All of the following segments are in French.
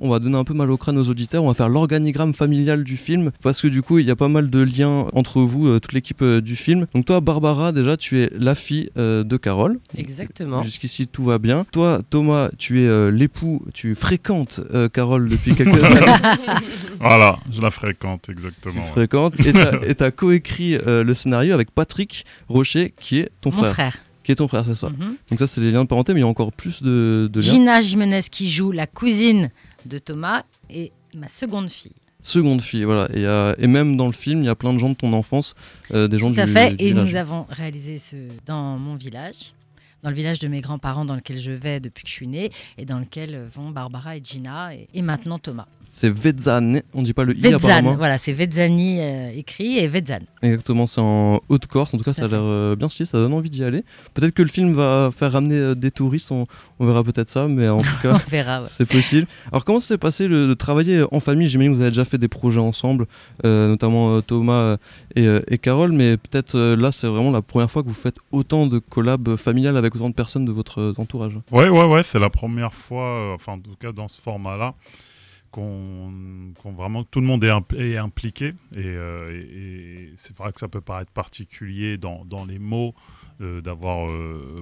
On va donner un peu mal au crâne aux auditeurs, on va faire l'organigramme familial du film, parce que du coup, il y a pas mal de liens entre vous, euh, toute l'équipe euh, du film. Donc toi, Barbara, déjà, tu es la fille euh, de Carole. Exactement. Jusqu'ici, tout va bien. Toi, Thomas, tu es euh, l'époux, tu fréquentes euh, Carole depuis quelques années. Voilà, je la fréquente, tu exactement. ouais. fréquentes. Et tu as coécrit euh, le scénario avec Patrick Rocher, qui est ton Mon frère. frère. Qui est ton frère, c'est ça. Mhm. Donc ça, c'est les liens de parenté, mais il y a encore plus de, de liens. Gina Jimenez qui joue la cousine de Thomas et ma seconde fille. Seconde fille, voilà. Et, euh, et même dans le film, il y a plein de gens de ton enfance, euh, des gens Tout à du, fait. du Et village. nous avons réalisé ce dans mon village, dans le village de mes grands-parents dans lequel je vais depuis que je suis née et dans lequel vont Barbara et Gina et, et maintenant Thomas. C'est Vetzane, on dit pas le i apparemment. voilà, c'est Vetzani euh, écrit et Vetzane. Exactement, c'est en Haute-Corse. En tout cas, ça a l'air euh, bien stylé, ça donne envie d'y aller. Peut-être que le film va faire ramener euh, des touristes, on, on verra peut-être ça, mais en tout cas, ouais. c'est possible. Alors, comment s'est passé le, de travailler en famille? J'imagine que vous avez déjà fait des projets ensemble, euh, notamment euh, Thomas euh, et, euh, et Carole, mais peut-être euh, là, c'est vraiment la première fois que vous faites autant de collabs familiales avec autant de personnes de votre euh, entourage. Ouais, ouais, ouais, c'est la première fois, euh, enfin, en tout cas, dans ce format-là, qu'on qu'on vraiment tout le monde est, impl- est impliqué. Et, euh, et- c'est vrai que ça peut paraître particulier dans, dans les mots d'avoir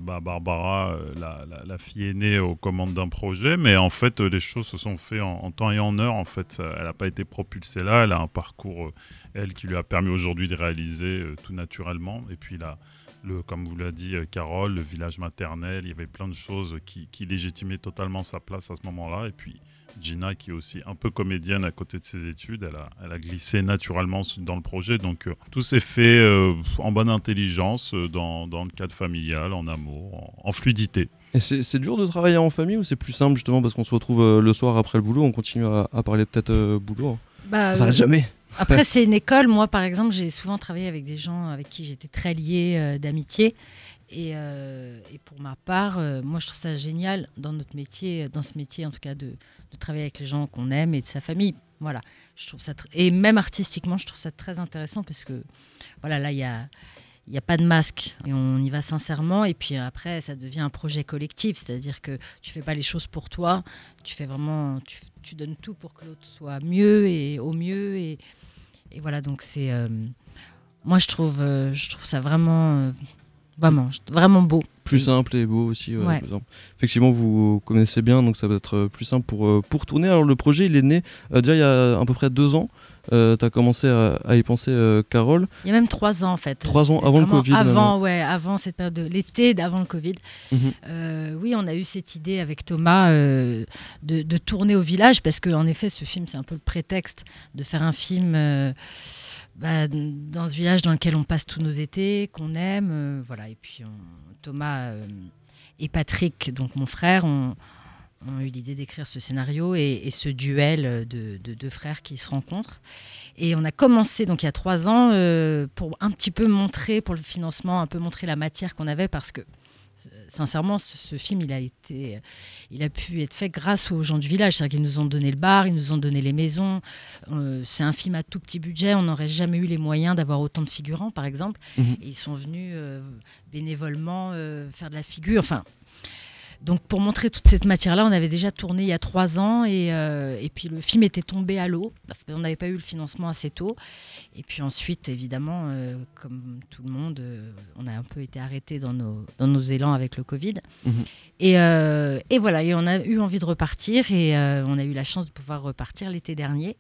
bah, Barbara, la, fille aînée, aux commandes d'un projet, mais en fait, les choses se sont faites en, temps et en heure. En fait, elle n'a pas été propulsée là, elle a un parcours, elle, qui lui a permis aujourd'hui de réaliser tout naturellement. Et puis là, le, comme vous l'a dit euh, Carole, le village maternel, il y avait plein de choses qui, qui légitimaient totalement sa place à ce moment-là. Et puis Gina, qui est aussi un peu comédienne à côté de ses études, elle a, elle a glissé naturellement dans le projet. Donc euh, tout s'est fait euh, en bonne intelligence, dans, dans le cadre familial, en amour, en, en fluidité. Et c'est dur de travailler en famille ou c'est plus simple justement parce qu'on se retrouve le soir après le boulot, on continue à, à parler peut-être euh, boulot hein? Bah, Ça s'arrête euh, jamais Après, c'est une école. Moi, par exemple, j'ai souvent travaillé avec des gens avec qui j'étais très liée euh, d'amitié. Et, euh, et pour ma part, euh, moi, je trouve ça génial dans notre métier, dans ce métier en tout cas, de, de travailler avec les gens qu'on aime et de sa famille. Voilà, je trouve ça et même artistiquement, je trouve ça très intéressant parce que voilà, là, il y a il n'y a pas de masque et on y va sincèrement. Et puis après ça devient un projet collectif. C'est-à-dire que tu fais pas les choses pour toi. Tu fais vraiment tu, donnes tout pour que l'autre soit mieux et au mieux. Et, voilà donc c'est euh, moi je trouve euh, je trouve ça vraiment euh, vraiment vraiment beau plus simple et beau aussi. ouais, Ouais. Effectivement, vous connaissez bien, donc ça va être euh, plus simple pour, euh, pour tourner. Alors, le projet, il est né euh, déjà il y a à peu près deux ans. tu as commencé à, à y penser, euh, Carole. il y a même trois ans en fait Trois ans avant le Covid, avant ouais avant cette période de l'été d'avant le Covid Mhm. Euh, oui, on a eu cette idée avec Thomas euh, de, de tourner au village parce qu'en effet, ce film, c'est un peu le prétexte de faire un film euh, bah, dans ce village dans lequel on passe tous nos étés, qu'on aime. euh, voilà. Et puis, Thomas euh, et Patrick, donc mon frère, ont, eu l'idée d'écrire ce scénario et, ce duel de, de deux frères qui se rencontrent. Et on a commencé, donc il y a trois ans, euh, pour un petit peu montrer, pour le financement, un peu montrer la matière qu'on avait parce que sincèrement, ce, ce film, il a été, il a pu être fait grâce aux gens du village. C'est-à-dire qu'ils nous ont donné le bar, ils nous ont donné les maisons. Euh, c'est un film à tout petit budget. On n'aurait jamais eu les moyens d'avoir autant de figurants, par exemple. Mhm. Et ils sont venus euh, bénévolement euh, faire de la figure. Enfin. Donc pour montrer toute cette matière-là, on avait déjà tourné il y a trois ans et, euh, et puis le film était tombé à l'eau. On n'avait pas eu le financement assez tôt. Et puis ensuite, évidemment, euh, comme tout le monde, euh, on a un peu été arrêté dans nos, dans nos élans avec le Covid. Mhm. Et, et voilà, et on a eu envie de repartir et on a eu la chance de pouvoir repartir l'été dernier.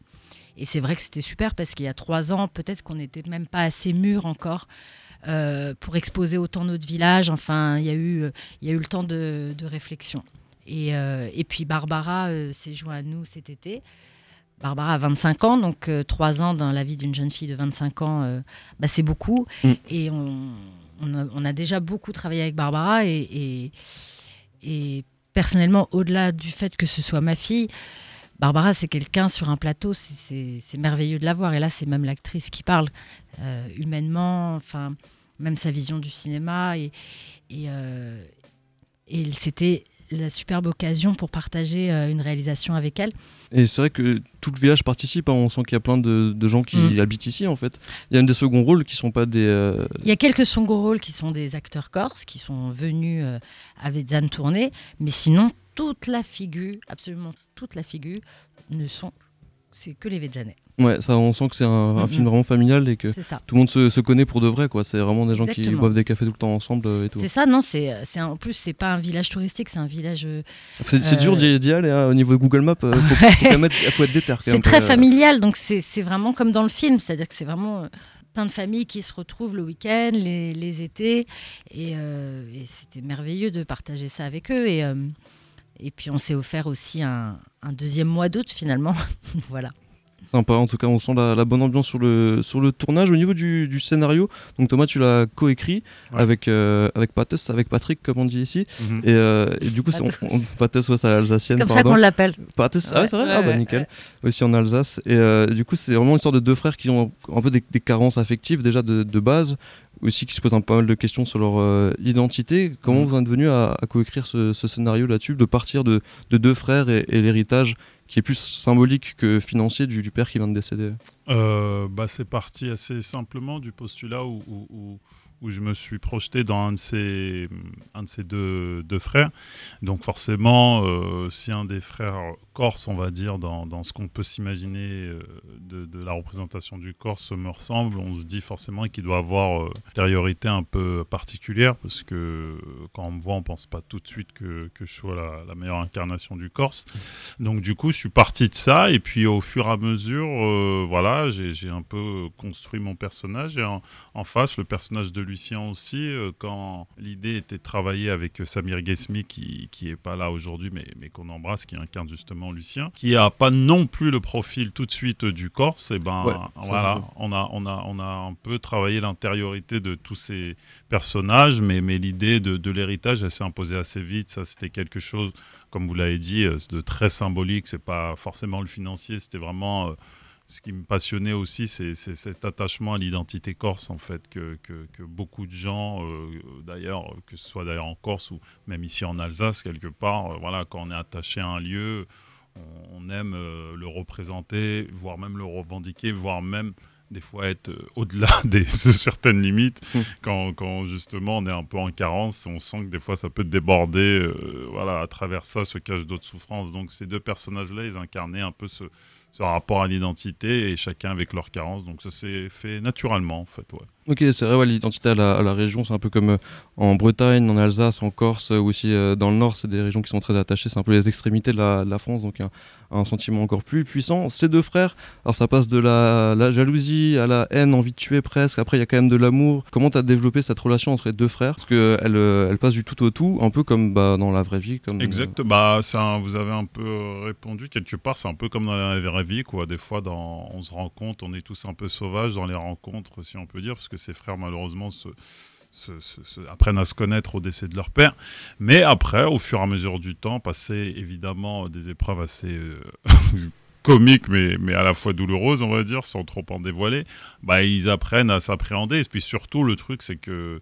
Et c'est vrai que c'était super parce qu'il y a trois ans, peut-être qu'on n'était même pas assez mûr encore euh, pour exposer autant notre village. Enfin, il y a eu, euh, il y a eu le temps de, de réflexion. Et, euh, et puis Barbara euh, s'est joint à nous cet été. Barbara a 25 ans, donc euh, trois ans dans la vie d'une jeune fille de 25 ans, bah, c'est beaucoup. Mm. Et on, on a, on a déjà beaucoup travaillé avec Barbara et, et, et personnellement, au-delà du fait que ce soit ma fille, Barbara, c'est quelqu'un sur un plateau, c'est- merveilleux de la voir. Et là, c'est même l'actrice qui parle humainement, enfin, même sa vision du cinéma. Et, et, euh, et c'était la superbe occasion pour partager euh, une réalisation avec elle. Et c'est vrai que tout le village participe. hein. On sent qu'il y a plein de, de gens qui Mm. habitent ici, en fait. Il y a même des seconds rôles qui sont pas des. euh, Il y a quelques second rôles qui sont des acteurs corses qui sont venus euh, à Vetzane tourner, mais sinon toute la figure, absolument toute la figure ne sont c'est que les Vézanais. Ouais, ça, on sent que c'est un, Mhm. film vraiment familial et que tout le monde se, se connaît pour de vrai, quoi. C'est vraiment des gens qui boivent des cafés tout le temps ensemble euh, et tout. C'est ça, non C'est un- en plus c'est pas un village touristique, c'est un village. euh, C'est Euh, dur d'y aller hein, au niveau de Google Maps. euh, faut, être, faut être déter. C'est très euh, familial, donc c'est vraiment comme dans le film, c'est-à-dire que c'est vraiment euh, plein de familles qui se retrouvent le week-end, les, les étés, et, euh, et c'était merveilleux de partager ça avec eux. Et, euh, et puis on s'est offert aussi un, un deuxième mois d'août finalement. voilà. Sympa, en tout cas, on sent la, la bonne ambiance sur le, sur le tournage. Au niveau du, du scénario, donc Thomas, tu l'as coécrit Ouais. avec, euh, avec avec Patrick, comme on dit ici. Mhm. Et, euh, et du coup, c'est- on, on, Pathos, ouais, c'est à l'alsacienne. Comme ça pardon. qu'on l'appelle. Pathos, ah, Ouais, c'est vrai? Ouais, Ah, bah nickel. ouais. Aussi en Alsace. Et euh, du coup, c'est vraiment une sorte de deux frères qui ont un peu des, des carences affectives, déjà de, de base, aussi qui se posent un pas mal de questions sur leur euh, identité. Comment Mhm. vous en êtes venu à, à coécrire ce, ce scénario là-dessus, de partir de, de deux frères et, et l'héritage qui est plus symbolique que financier du, père qui vient de décéder Euh, bah, c'est parti assez simplement du postulat où, je me suis projeté dans un de ces, un de deux, deux frères. Donc forcément, euh, si un des frères corse, on va dire, dans, ce qu'on peut s'imaginer euh, de, la représentation du Corse me ressemble, on se dit forcément qu'il doit avoir euh, une intériorité un peu particulière, parce que euh, quand on me voit, on pense pas tout de suite que, je sois la, meilleure incarnation du Corse. Donc du coup, je suis parti de ça, et puis au fur et à mesure, voilà, j'ai un peu construit mon personnage, et en, face, le personnage de Lucien aussi, quand l'idée était de travailler avec Samir Gesmi, qui, qui est pas là aujourd'hui, mais qu'on embrasse, qui incarne justement Lucien, qui a pas non plus le profil tout de suite du Corse, et ben Ouais, ça, voilà, on a, on, a, on a un peu travaillé l'intériorité de tous ces personnages, mais, mais l'idée de, de l'héritage, elle s'est imposée assez vite, ça c'était quelque chose comme vous l'avez dit, euh, de très symbolique. C'est pas forcément le financier, c'était vraiment euh, ce qui me passionnait aussi, c'est c'est cet attachement à l'identité corse en fait que, que, que beaucoup de gens, euh, d'ailleurs, que ce soit d'ailleurs en Corse ou même ici en Alsace quelque part, euh, voilà, quand on est attaché à un lieu, on, aime euh, le représenter, voire même le revendiquer, voire même des fois être euh, au-delà de certaines limites. Mm. quand, quand justement on est un peu en carence, on sent que des fois ça peut déborder. euh, voilà, à travers ça se cachent d'autres souffrances. Donc ces deux personnages-là, ils incarnaient un peu ce, ce rapport à l'identité et chacun avec leur carence. Donc ça s'est fait naturellement en fait. Ouais. Ok, c'est vrai, l'identité à la, région, c'est un peu comme euh, en Bretagne, en Alsace, en Corse, euh, ou aussi euh, dans le Nord, c'est des régions qui sont très attachées, c'est un peu les extrémités de la, de la France, donc un, un sentiment encore plus puissant. Ces deux frères, alors ça passe de la, jalousie à la haine, envie de tuer presque, après il y a quand même de l'amour. Comment tu as développé cette relation entre les deux frères? Parce qu'elle elle, passe du tout au tout, un peu comme bah, dans la vraie vie. Euh, Exact. Bah, un- vous avez un peu euh, répondu quelque part. C'est un peu comme dans la vraie vie, quoi. Des fois, on se rend compte, on est tous un peu sauvages dans les rencontres, si on peut dire, parce que ces frères, malheureusement, se, se- se- se- apprennent à se connaître au décès de leur père. Mais après, au fur et à mesure du temps, passer évidemment des épreuves assez euh, comiques, mais, mais à la fois douloureuses, on va dire, sans trop en dévoiler, bah, ils apprennent à s'appréhender. Et puis surtout, le truc, c'est que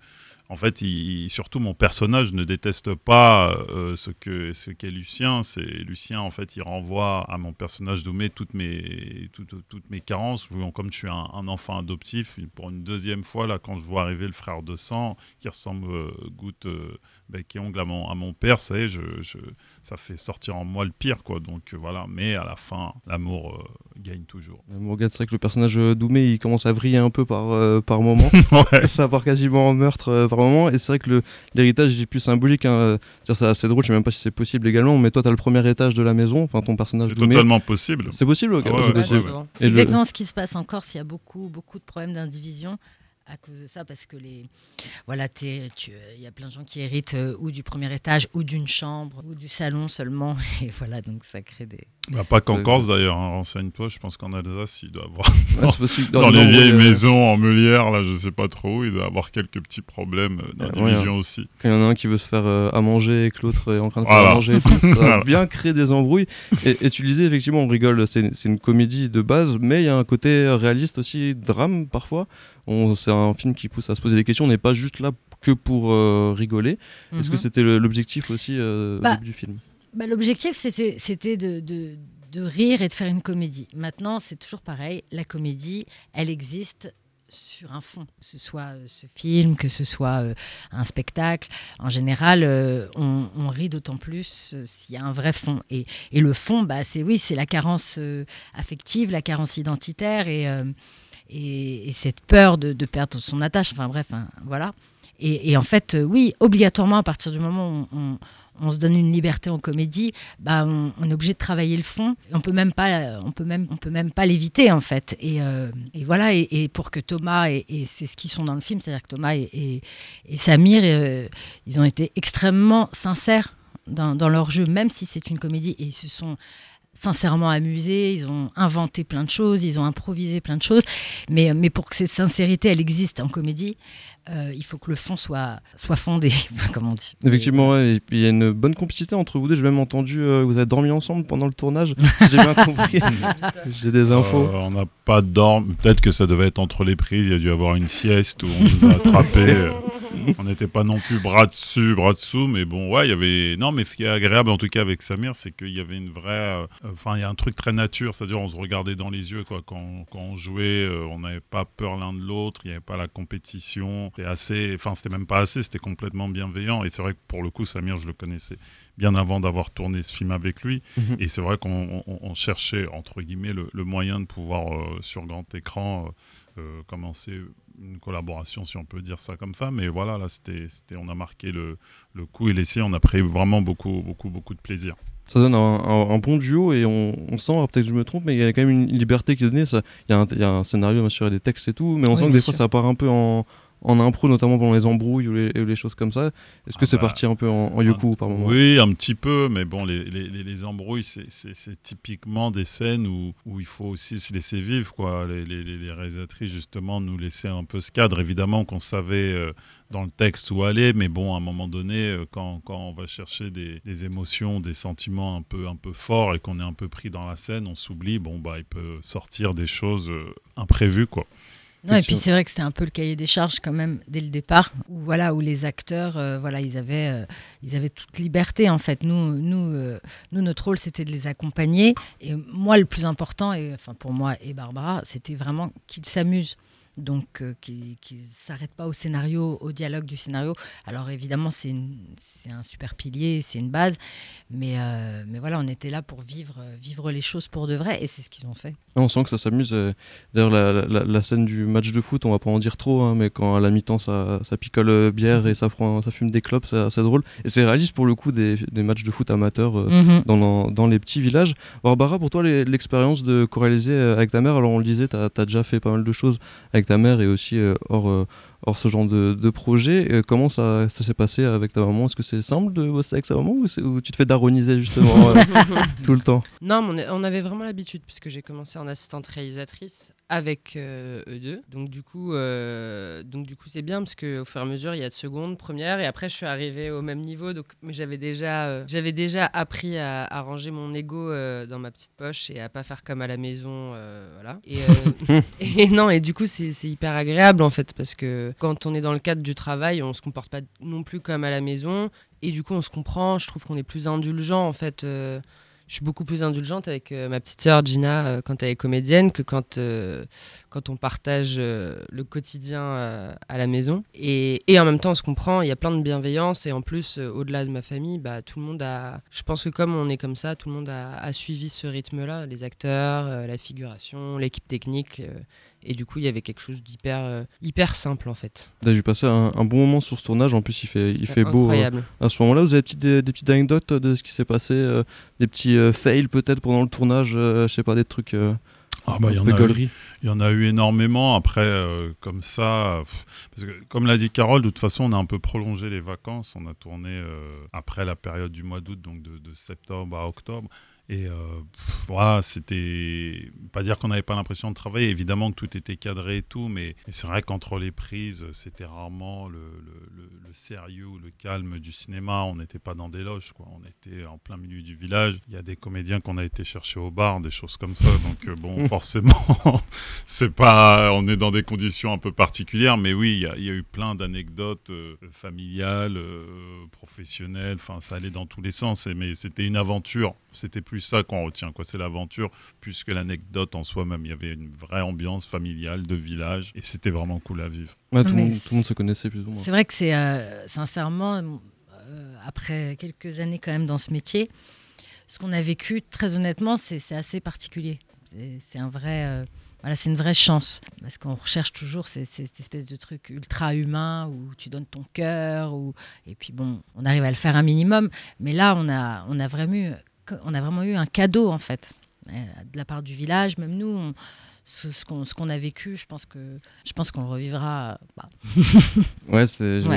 en fait, il- surtout mon personnage ne déteste pas euh, ce que ce qu'est Lucien. C'est Lucien, en fait, il renvoie à mon personnage Doumé toutes mes toutes, toutes mes carences. Comme je suis un, un enfant adoptif, pour une deuxième fois là, quand je vois arriver le frère de sang qui ressemble euh, goutte euh, bec et ongle à mon à mon père, ça y est, je, je- ça fait sortir en moi le pire, quoi. Donc euh, voilà. Mais à la fin, l'amour gagne toujours. Morgane, c'est vrai que le personnage Doumé, il commence à vriller un peu par, par moment. ouais. ça part quasiment en meurtre moment. Et c'est vrai que le- l'héritage est plus symbolique. Hein. euh, C'est assez drôle, je sais même pas si c'est possible également. Mais toi, tu as le premier étage de la maison, enfin ton personnage C'est totalement possible. C'est possible, ok. Ah ouais, c'est ouais, possible. ouais, le- exactement ce qui se passe en Corse. Il y a beaucoup, beaucoup de problèmes d'indivision à cause de ça, parce que les, voilà, t'es- tu- il y a plein de gens qui héritent euh, ou du premier étage, ou d'une chambre, ou du salon seulement, et voilà, donc ça crée des. Bah, pas qu'en Corse d'ailleurs, hein. renseigne-toi, je pense qu'en Alsace, il doit avoir. Ouais, c'est possible. Dans, les vieilles euh, maisons en meulière, là, je sais pas trop, il doit avoir quelques petits problèmes euh, Ouais, d'indivision aussi. Quand il y en a un qui veut se faire euh, à manger et que l'autre est en train de faire Voilà. à manger, ça va Voilà. bien créer des embrouilles. Et, et tu le disais, effectivement, on rigole, c'est c'est une comédie de base, mais il y a un côté réaliste aussi, drame parfois. On- C'est un film qui pousse à se poser des questions, on n'est pas juste là que pour euh, rigoler. Est-ce que Mhm. c'était l'objectif aussi euh, Bah, du film? Bah, L'objectif, c'était de, de, de rire et de faire une comédie. Maintenant, c'est toujours pareil. La comédie, elle existe sur un fond, que ce soit ce film, que ce soit un spectacle. En général, on, rit d'autant plus s'il y a un vrai fond. Et, et le fond, bah, c'est oui, c'est la carence affective, la carence identitaire et, et, cette peur de, perdre son attache. Enfin bref, hein, voilà. Et, en fait, oui, obligatoirement, à partir du moment où on, se donne une liberté en comédie, bah, on, est obligé de travailler le fond. On peut même pas, on peut même, on peut même pas l'éviter en fait. Et, euh, voilà. Et, pour que Thomas et, c'est ce qu'ils sont dans le film, c'est-à-dire que Thomas et, Samir, euh, ils ont été extrêmement sincères dans, dans leur jeu, même si c'est une comédie. Et ils se sont sincèrement amusés, ils ont inventé plein de choses, ils ont improvisé plein de choses. Mais, mais pour que cette sincérité, elle existe en comédie, euh, il faut que le fond soit, soit fondé, comme on dit. Effectivement, et puis il y a une bonne complicité entre vous deux. J'ai même entendu euh, vous avez dormi ensemble pendant le tournage. J'ai bien compris. J'ai des infos. Euh, on n'a pas dormi. Peut-être que ça devait être entre les prises. Il y a dû avoir une sieste où on nous a attrapés. on n'était pas non plus bras dessus, bras dessous, mais bon, ouais, il y avait. Non, mais ce qui est agréable en tout cas avec Samir, c'est qu'il y avait une vraie. Enfin, il y a un truc très nature, c'est-à-dire on se regardait dans les yeux, quoi. Quand, quand on jouait, on n'avait pas peur l'un de l'autre, il n'y avait pas la compétition c'était assez, enfin c'était même pas assez, c'était complètement bienveillant. Et c'est vrai que pour le coup, Samir, je le connaissais bien avant d'avoir tourné ce film avec lui. Mhm. Et c'est vrai qu'on cherchait entre guillemets le, moyen de pouvoir euh, sur grand écran euh, euh, commencer une collaboration, si on peut dire ça comme ça. Mais voilà, là, c'était, on a marqué le, le coup et l'essai. On a pris vraiment beaucoup, beaucoup, beaucoup de plaisir ça donne un, bon duo et on, sent, peut-être que je me trompe, mais il y a quand même une liberté qui est donnée. Il y, a un scénario, bien sûr, et des textes et tout, mais on sent que des fois ça part un peu en, en impro, notamment pendant les embrouilles ou les, choses comme ça. Est-ce que ah c'est bah, parti un peu en, yoku par moment? Oui, un petit peu, mais bon, les, les embrouilles, c'est typiquement des scènes où, où, il faut aussi se laisser vivre. Quoi. Les, réalisatrices, justement, nous laissaient un peu ce cadre. Évidemment qu'on savait euh, dans le texte où aller, mais bon, à un moment donné, euh, quand, quand on va chercher des, émotions, des sentiments un peu, un peu forts et qu'on est un peu pris dans la scène, on s'oublie, bon, bah, il peut sortir des choses euh, imprévues, quoi. Non, et puis c'est vrai que c'était un peu le cahier des charges quand même dès le départ, où voilà où les acteurs, euh, voilà, ils avaient, euh, ils avaient toute liberté en fait. Nous, nous, euh, nous notre rôle c'était de les accompagner. Et moi, le plus important, et enfin pour moi et Barbara, c'était vraiment qu'ils s'amusent donc euh, qui ne s'arrête pas au scénario, au dialogue du scénario. Alors évidemment, c'est un super pilier, c'est une base, mais, euh, mais voilà, on était là pour vivre, vivre les choses pour de vrai, et c'est ce qu'ils ont fait. On sent que ça s'amuse. Euh, d'ailleurs, la, la, scène du match de foot, on va pas en dire trop, hein, mais quand à la mi-temps, ça, ça, picole bière et ça, prend, ça fume des clopes, c'est assez drôle. Et c'est réaliste pour le coup des, des matchs de foot amateurs mhm. dans, dans, les petits villages. Barbara, pour toi, l'expérience de co-réaliser avec ta mère, alors on le disait, tu as, as, déjà fait pas mal de choses avec ta mère et aussi euh, hors, euh, hors ce genre de, de projet. Euh, comment ça, ça s'est passé avec ta maman? Est-ce que c'est simple de bosser avec sa maman ou, tu te fais daroniser justement tout le temps? Non, on, avait vraiment l'habitude puisque j'ai commencé en assistante réalisatrice avec eux deux. Donc du coup, donc du coup c'est bien parce qu'au fur et à mesure il y a de seconde, première et après je suis arrivée au même niveau. Donc mais j'avais déjà, j'avais déjà appris à, à, ranger mon ego dans ma petite poche et à pas faire comme à la maison, voilà. Et, et non et du coup c'est hyper agréable en fait parce que quand on est dans le cadre du travail, on se comporte pas non plus comme à la maison et du coup on se comprend. Je trouve qu'on est plus indulgent en fait. Euh, je suis beaucoup plus indulgente avec euh, ma petite sœur Gina euh, quand elle est comédienne que quand, quand on partage le quotidien à la maison. Et, et, en même temps, on se comprend, il y a plein de bienveillance. Et en plus, au-delà de ma famille, bah, tout le monde a. Je pense que comme on est comme ça, tout le monde a, a suivi ce rythme-là les acteurs, la figuration, l'équipe technique. Et du coup, il y avait quelque chose d'hyper euh, hyper simple en fait. J'ai passé un, bon moment sur ce tournage. En plus, il fait, il fait beau. Euh, à ce moment-là, vous avez des, des, petites anecdotes de ce qui s'est passé, euh, des petits fails peut-être pendant le tournage, je sais pas, des trucs. Ah bah, il, y en a eu, il y en a eu énormément. Après, comme ça, parce que, comme l'a dit Carole, de toute façon, on a un peu prolongé les vacances. On a tourné après la période du mois d'août, donc de, de, septembre à octobre. Et euh, voilà, c'était pas dire qu'on n'avait pas l'impression de travailler. Évidemment que tout était cadré et tout, mais, c'est vrai qu'entre les prises, c'était rarement le, le, sérieux ou le calme du cinéma. On n'était pas dans des loges, quoi. On était en plein milieu du village. Il y a des comédiens qu'on a été chercher au bar, des choses comme ça. Donc euh, bon, forcément, c'est pas, on est dans des conditions un peu particulières, mais oui, il y a, eu plein d'anecdotes euh, familiales, professionnelles. Enfin, ça allait dans tous les sens. mais c'était une aventure c'était plus ça qu'on retient, quoi. C'est l'aventure, plus que l'anecdote en soi-même. Il y avait une vraie ambiance familiale de village et c'était vraiment cool à vivre. Ouais, tout, le monde, tout le monde se connaissait plus ou moins. C'est vrai que c'est euh, sincèrement, euh, après quelques années quand même dans ce métier, ce qu'on a vécu, très honnêtement, c'est c'est assez particulier. C'est un vrai, euh, voilà, c'est une vraie chance parce qu'on recherche toujours ces- ces- cette espèce de truc ultra humain où tu donnes ton cœur, ou et puis bon, on arrive à le faire un minimum. Mais là, on a, on a vraiment eu, on a vraiment eu un cadeau en fait euh, de la part du village. Même nous, on- ce, ce qu'on ce qu'on a vécu, je pense que je pense qu'on le revivra. bah, Ouais.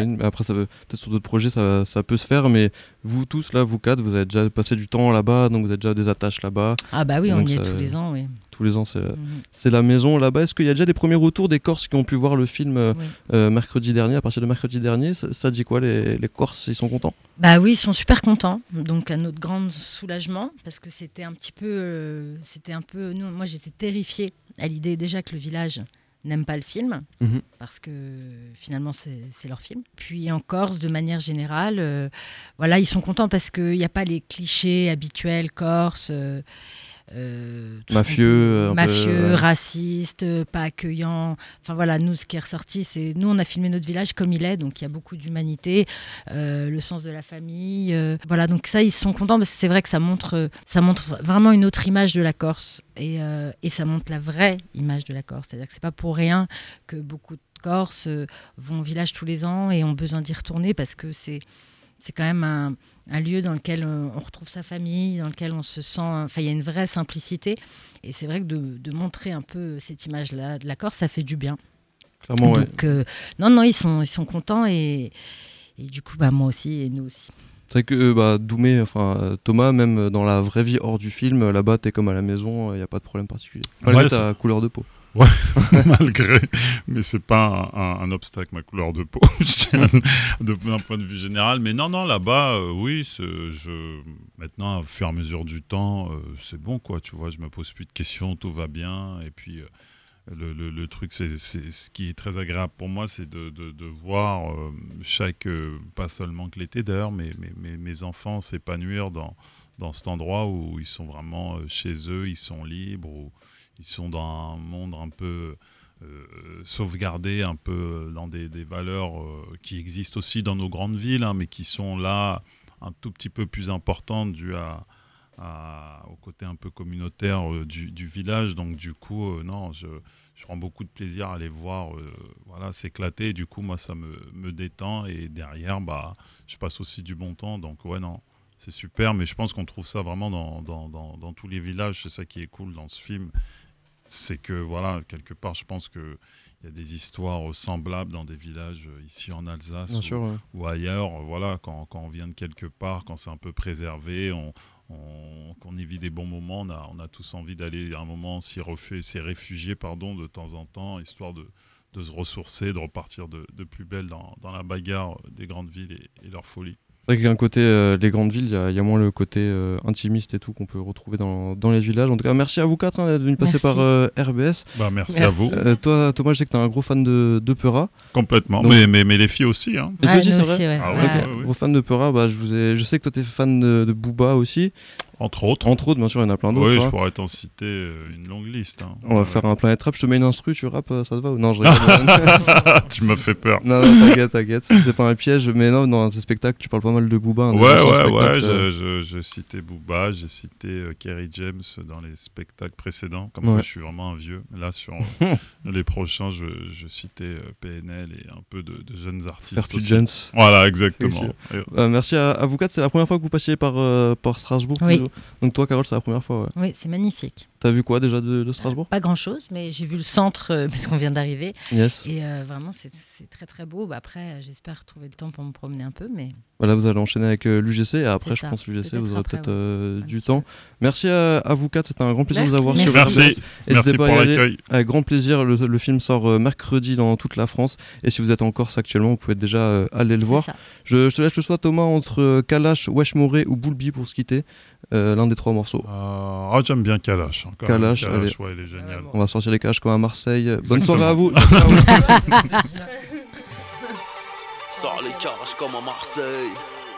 Mais Après, ça peut-être sur d'autres projets, ça, ça peut se faire. Mais vous tous, là, vous quatre, vous avez déjà passé du temps là-bas, donc vous avez déjà des attaches là-bas. Ah bah oui, on y est tous les ans, oui. Tous les ans, c'est Mhm. c'est la maison là-bas. Est-ce qu'il y a déjà des premiers retours des Corses qui ont pu voir le film euh, Oui. euh, mercredi dernier, à partir de mercredi dernier? Ça, ça dit quoi les, les Corses, ils sont contents? Bah oui, ils sont super contents. Donc à notre grand soulagement, parce que c'était un petit peu, euh, c'était un peu, nous, moi j'étais terrifiée à l'idée déjà que le village n'aime pas le film, Mhm. parce que finalement c'est leur film. Puis en Corse, de manière générale, euh, voilà, ils sont contents parce qu'il n'y a pas les clichés habituels corses. euh, euh, Mafieux, peu, mafieux, raciste, pas accueillant. Enfin voilà, nous ce qui est ressorti, c'est nous on a filmé notre village comme il est, donc il y a beaucoup d'humanité, euh, le sens de la famille. euh, voilà, donc ça ils sont contents parce que c'est vrai que ça montre, ça montre vraiment une autre image de la Corse et, et ça montre la vraie image de la Corse. C'est-à-dire que c'est pas pour rien que beaucoup de Corses vont au village tous les ans et ont besoin d'y retourner parce que c'est c'est quand même un, un lieu dans lequel euh, on retrouve sa famille, dans lequel on se sent. Enfin, il y a une vraie simplicité. Et c'est vrai que de, de montrer un peu cette image-là de la Corse, ça fait du bien. Clairement, ouais. Donc, euh, non, non, ils sont, ils sont contents et, et du coup, bah, moi aussi et nous aussi. C'est vrai que euh, bah, Doumé, enfin Thomas, même dans la vraie vie hors du film, là-bas, t'es comme à la maison, il n'y a pas de problème particulier. Malgré Ouais, ta couleur de peau. malgré, mais c'est pas un, obstacle ma couleur de peau, d'un point de vue général. Mais non, non, là-bas, euh, oui, je maintenant, au fur et à mesure du temps, euh, c'est bon, quoi. Tu vois, je me pose plus de questions, tout va bien, et puis. euh, le, truc, c'est ce qui est très agréable pour moi, c'est de, voir chaque, pas seulement que l'été d'ailleurs, mais, mais- mais mes enfants s'épanouir dans, dans cet endroit où ils sont vraiment euh, chez eux, ils sont libres, ils sont dans un monde un peu euh, sauvegardé, un peu euh, dans des, valeurs qui existent aussi dans nos grandes villes, hein, mais qui sont là un tout petit peu plus importantes dues au côté un peu communautaire du, village. Donc du coup, non, je, je prends beaucoup de plaisir à les voir voilà, s'éclater. Du coup, moi, ça me, me détend. Et derrière, bah, je passe aussi du bon temps. Donc ouais, non, c'est super. Mais je pense qu'on trouve ça vraiment dans, dans, dans, dans tous les villages. C'est ça qui est cool dans ce film. C'est que, voilà, quelque part, je pense que il y a des histoires semblables dans des villages euh, ici en Alsace ou- sûr, ouais. ou ailleurs, voilà, quand, quand on vient de quelque part, quand c'est un peu préservé, on, on, qu'on y vit des bons moments, on a, on a tous envie d'aller à un moment s'y réfugier pardon, de temps en temps, histoire de, de se ressourcer, de repartir de, de plus belle dans, dans la bagarre des grandes villes et, et leur folie. C'est vrai qu'il y a un côté, euh, les grandes villes, il y, a- il y a moins le côté euh, intimiste et tout qu'on peut retrouver dans, dans les villages. En tout cas, merci à vous quatre hein, d'être venus passer par euh, RBS. Bah, merci, Merci. à vous, Euh, toi, Thomas, je sais que t'es un gros fan de, de Peura. complètement. Donc- mais, mais, mais les filles aussi, hein. Et toi Ouais, aussi, c'est aussi, vrai ouais. Ah Ouais, ouais, ouais. ouais, ouais. Gros fan de Peura, bah, je, vous ai... je sais que toi, t'es fan de, de Booba aussi. Entre autres. Entre autres, bien sûr, il y en a plein d'autres. Oui, hein. je pourrais t'en citer euh, une longue liste. hein. On va Ouais. faire un planète rap. Je te mets une instru, tu rappes, euh, ça te va ou non Je rigole. tu m'as fait peur. non, non, t'inquiète, t'inquiète. C'est pas un piège, mais non, dans tes spectacles, tu parles pas mal de Booba. hein, Ouais, ouais, ouais. euh, je citais Booba, j'ai cité euh, Kerry James dans les spectacles précédents. Comme Ouais. moi, je suis vraiment un vieux. Là, sur les prochains, je, je citais euh, PNL et un peu de, de jeunes artistes. Gens. Voilà, exactement. Et- Euh, merci à, à vous quatre. C'est la première fois que vous passiez par, euh, par Strasbourg. Oui. Donc toi, Carole, c'est la première fois. Oui, c'est magnifique. T'as vu quoi déjà de, de Strasbourg Pas grand-chose, mais j'ai vu le centre euh, parce qu'on vient d'arriver. Yes. Et euh, vraiment, c'est très très beau. Bah, après, euh, j'espère trouver le temps pour me promener un peu, mais Voilà, vous allez enchaîner avec euh, l'UGC et après, je ça. pense l'UGC, vous aurez peut-être ouais. euh, du temps. Merci à, à vous quatre. C'était un grand plaisir de vous avoir Merci. sur Merci. Merci pas pour l'accueil. Avec grand plaisir. Le, le film sort euh, mercredi dans toute la France. Et si vous êtes en Corse actuellement, vous pouvez déjà euh, aller le voir. Je, je te laisse le choix, Thomas, entre euh, Kalash, Wesh Moré ou Boulby pour se quitter. Euh, L'un des trois morceaux. Euh, ah, j'aime bien Kalash. Même. Kalash, ouais, est. On va sortir les cages comme à Marseille. Bonne soirée à vous. Sors les cages comme à Marseille.